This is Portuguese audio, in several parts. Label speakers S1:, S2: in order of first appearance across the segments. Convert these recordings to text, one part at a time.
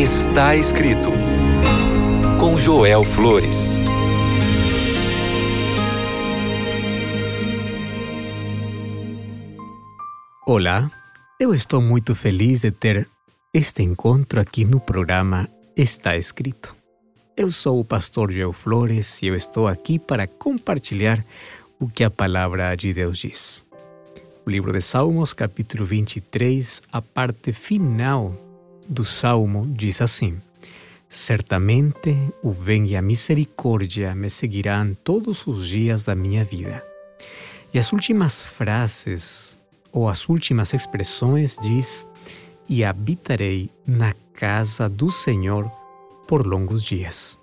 S1: Está escrito com Joel Flores.
S2: Olá, eu estou muito feliz de ter este encontro aqui no programa Está Escrito. Eu sou o pastor Joel Flores e eu estou aqui para compartilhar o que a palavra de Deus diz. O livro de Salmos, capítulo 23, a parte final do salmo diz assim: Certamente o bem e a misericórdia me seguirão todos os dias da minha vida. E as últimas frases ou as últimas expressões diz: E habitarei na casa do Senhor por longos dias.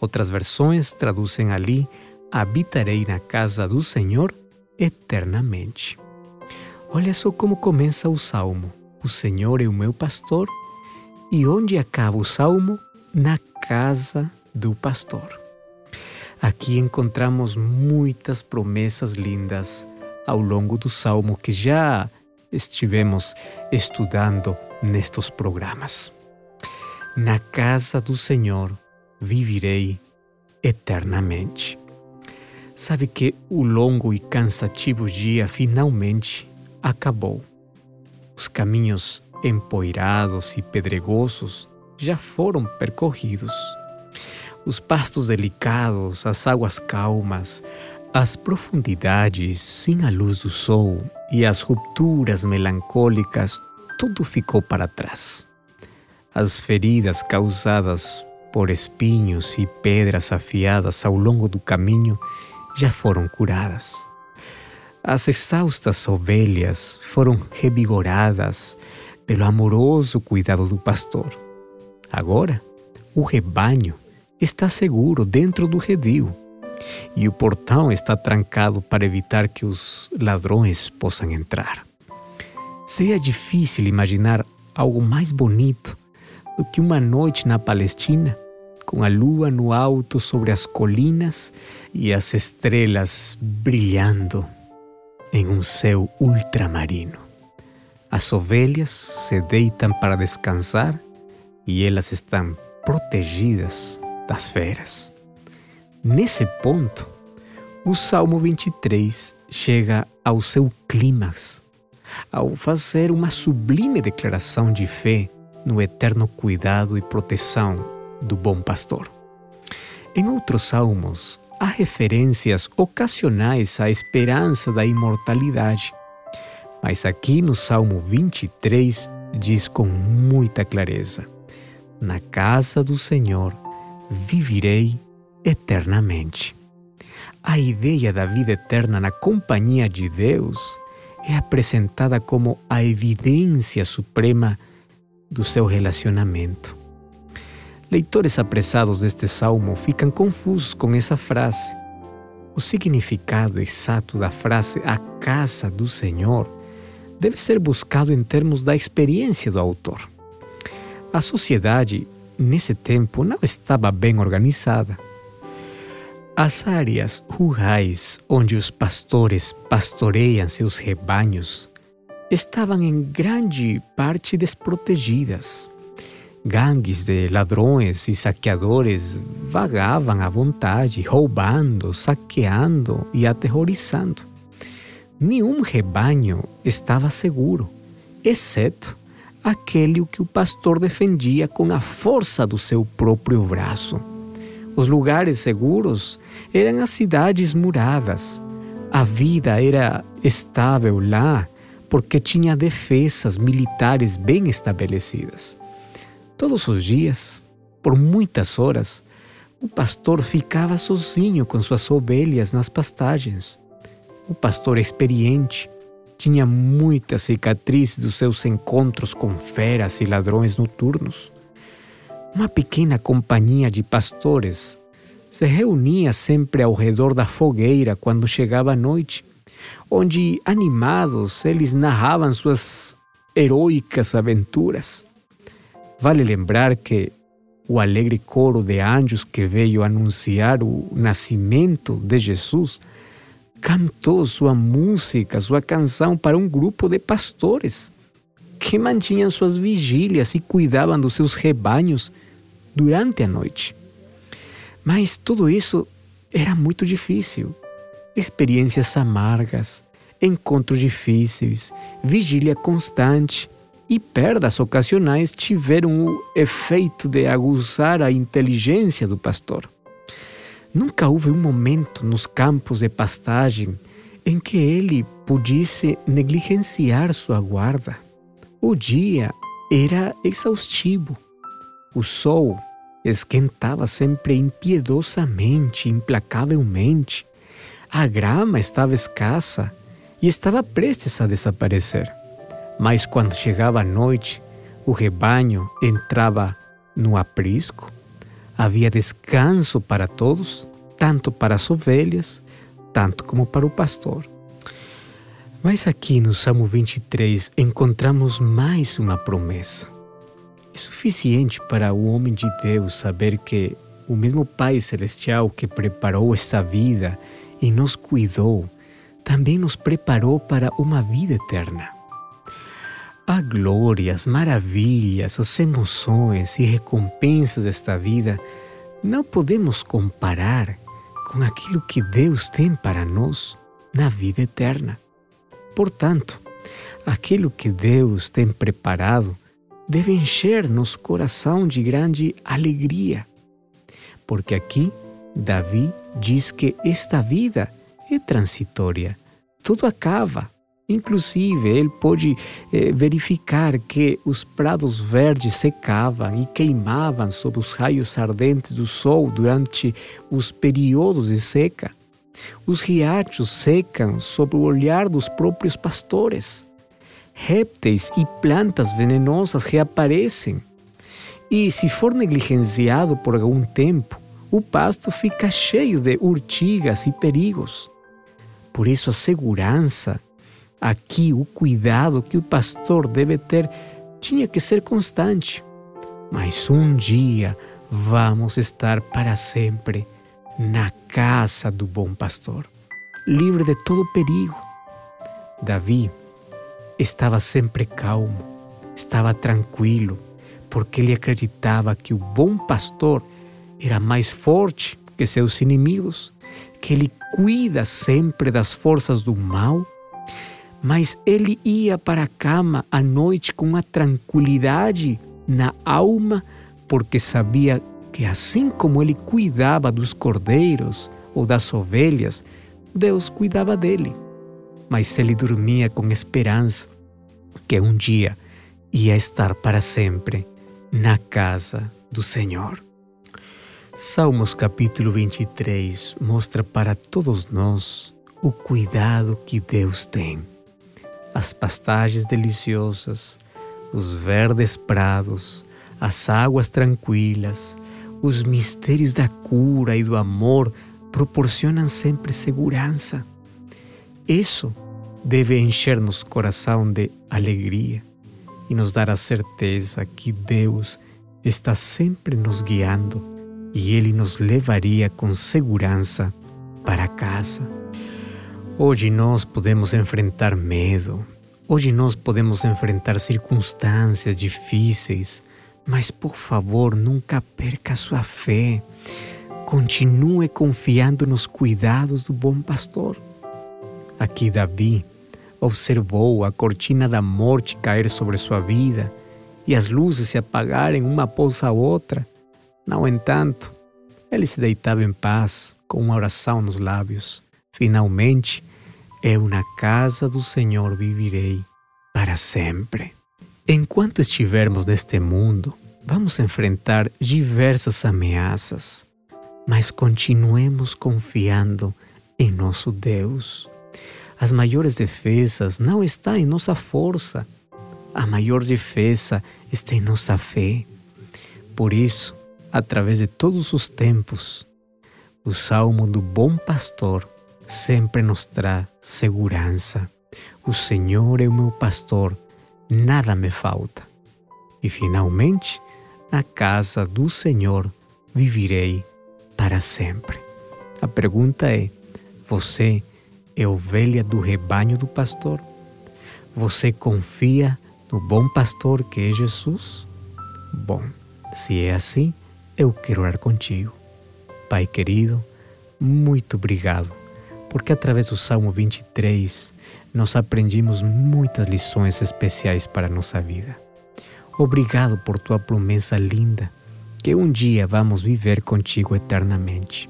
S2: Outras versões traduzem ali: Habitarei na casa do Senhor eternamente. Olha só como começa o salmo. O Senhor é o meu pastor e onde acaba o salmo? Na casa do pastor. Aqui encontramos muitas promessas lindas ao longo do salmo que já estivemos estudando nestes programas. Na casa do Senhor vivirei eternamente. Sabe que o longo e cansativo dia finalmente acabou. Os caminhos empoeirados e pedregosos já foram percorridos. Os pastos delicados, as águas calmas, as profundidades sem a luz do sol e as rupturas melancólicas, tudo ficou para trás. As feridas causadas por espinhos e pedras afiadas ao longo do caminho já foram curadas. As exaustas ovelhas foram revigoradas pelo amoroso cuidado do pastor. Agora, o rebanho está seguro dentro do redil e o portão está trancado para evitar que os ladrões possam entrar. Seria difícil imaginar algo mais bonito do que uma noite na Palestina, com a lua no alto sobre as colinas e as estrelas brilhando em um céu ultramarino. As ovelhas se deitam para descansar e elas estão protegidas das feras. Nesse ponto, o Salmo 23 chega ao seu clímax ao fazer uma sublime declaração de fé no eterno cuidado e proteção do bom pastor. Em outros salmos, há referências ocasionais à esperança da imortalidade, mas aqui no Salmo 23 diz com muita clareza: Na casa do Senhor vivirei eternamente. A ideia da vida eterna na companhia de Deus é apresentada como a evidência suprema do seu relacionamento. Leitores apressados deste salmo ficam confusos com essa frase. O significado exato da frase a casa do Senhor deve ser buscado em termos da experiência do autor. A sociedade, nesse tempo, não estava bem organizada. As áreas rurais onde os pastores pastoreiam seus rebanhos estavam em grande parte desprotegidas. Gangues de ladrões e saqueadores vagavam à vontade, roubando, saqueando e aterrorizando nenhum rebanho estava seguro, exceto aquele que o pastor defendia com a força do seu próprio braço. Os lugares seguros eram as cidades muradas. A vida era estável lá porque tinha defesas militares bem estabelecidas. Todos os dias, por muitas horas, o pastor ficava sozinho com suas ovelhas nas pastagens. O pastor experiente tinha muitas cicatrizes dos seus encontros com feras e ladrões noturnos. Uma pequena companhia de pastores se reunia sempre ao redor da fogueira quando chegava a noite, onde, animados, eles narravam suas heróicas aventuras. Vale lembrar que o alegre coro de anjos que veio anunciar o nascimento de Jesus cantou sua música, sua canção para um grupo de pastores que mantinham suas vigílias e cuidavam dos seus rebanhos durante a noite. Mas tudo isso era muito difícil. Experiências amargas, encontros difíceis, vigília constante e perdas ocasionais tiveram o efeito de aguçar a inteligência do pastor. Nunca houve um momento nos campos de pastagem em que ele pudesse negligenciar sua guarda. O dia era exaustivo. O sol esquentava sempre impiedosamente, implacavelmente. A grama estava escassa e estava prestes a desaparecer. Mas quando chegava a noite, o rebanho entrava no aprisco. Havia descanso para todos, tanto para as ovelhas, tanto como para o pastor. Mas aqui no Salmo 23 encontramos mais uma promessa. É suficiente para o homem de Deus saber que o mesmo Pai Celestial que preparou esta vida e nos cuidou, também nos preparou para uma vida eterna. A glória, as maravilhas, as emoções e recompensas desta vida não podemos comparar com aquilo que Deus tem para nós na vida eterna. Portanto, aquilo que Deus tem preparado deve encher nosso coração de grande alegria. Porque aqui Davi diz que esta vida é transitória, tudo acaba. Inclusive, ele pode eh, verificar que os prados verdes secavam e queimavam sob os raios ardentes do sol durante os períodos de seca. Os riachos secam sob o olhar dos próprios pastores répteis e plantas venenosas reaparecem. E se for negligenciado por algum tempo, o pasto fica cheio de urtigas e perigos. Por isso, a segurança, aqui o cuidado que o pastor deve ter, tinha que ser constante. Mas um dia vamos estar para sempre na casa do bom pastor, livre de todo perigo. Davi estava sempre calmo, estava tranquilo, porque ele acreditava que o bom pastor era mais forte que seus inimigos, que ele cuida sempre das forças do mal. Mas ele ia para a cama à noite com uma tranquilidade na alma, porque sabia que assim como ele cuidava dos cordeiros ou das ovelhas, Deus cuidava dele mas ele dormia com esperança que um dia ia estar para sempre na casa do Senhor. Salmos capítulo 23 mostra para todos nós o cuidado que Deus tem. As pastagens deliciosas, os verdes prados, as águas tranquilas, os mistérios da cura e do amor proporcionam sempre segurança. Isso deve encher nosso coração de alegria e nos dar a certeza que Deus está sempre nos guiando e Ele nos levaria com segurança para casa. Hoje nós podemos enfrentar medo, hoje nós podemos enfrentar circunstâncias difíceis, mas por favor nunca perca sua fé. Continue confiando nos cuidados do bom pastor. Aqui Davi observou a cortina da morte cair sobre sua vida e as luzes se apagarem uma após a outra. No entanto, ele se deitava em paz, com uma oração nos lábios. Finalmente, eu na casa do Senhor vivirei para sempre. Enquanto estivermos neste mundo, vamos enfrentar diversas ameaças, mas continuemos confiando em nosso Deus. As maiores defesas não estão em nossa força. A maior defesa está em nossa fé. Por isso, através de todos os tempos, o salmo do bom pastor sempre nos traz segurança. O Senhor é o meu pastor, nada me falta. E finalmente, na casa do Senhor vivirei para sempre. A pergunta é: você é ovelha do rebanho do pastor? Você confia no bom pastor que é Jesus? Bom, se é assim, eu quero orar contigo. Pai querido, muito obrigado, porque através do Salmo 23 nós aprendimos muitas lições especiais para a nossa vida. Obrigado por tua promessa linda, que um dia vamos viver contigo eternamente.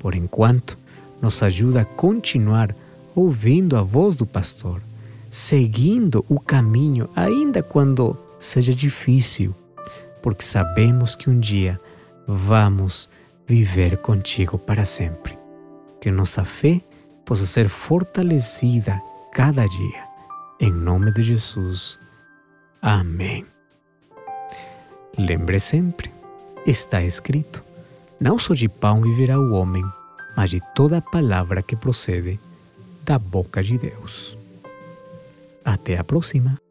S2: Por enquanto, nos ajuda a continuar ouvindo a voz do pastor, seguindo o caminho, ainda quando seja difícil, porque sabemos que um dia vamos viver contigo para sempre. Que nossa fé possa ser fortalecida cada dia. Em nome de Jesus. Amém. Lembre sempre, está escrito: não só de pão viverá o homem, mas de toda palavra que procede da boca de Deus. Até a próxima!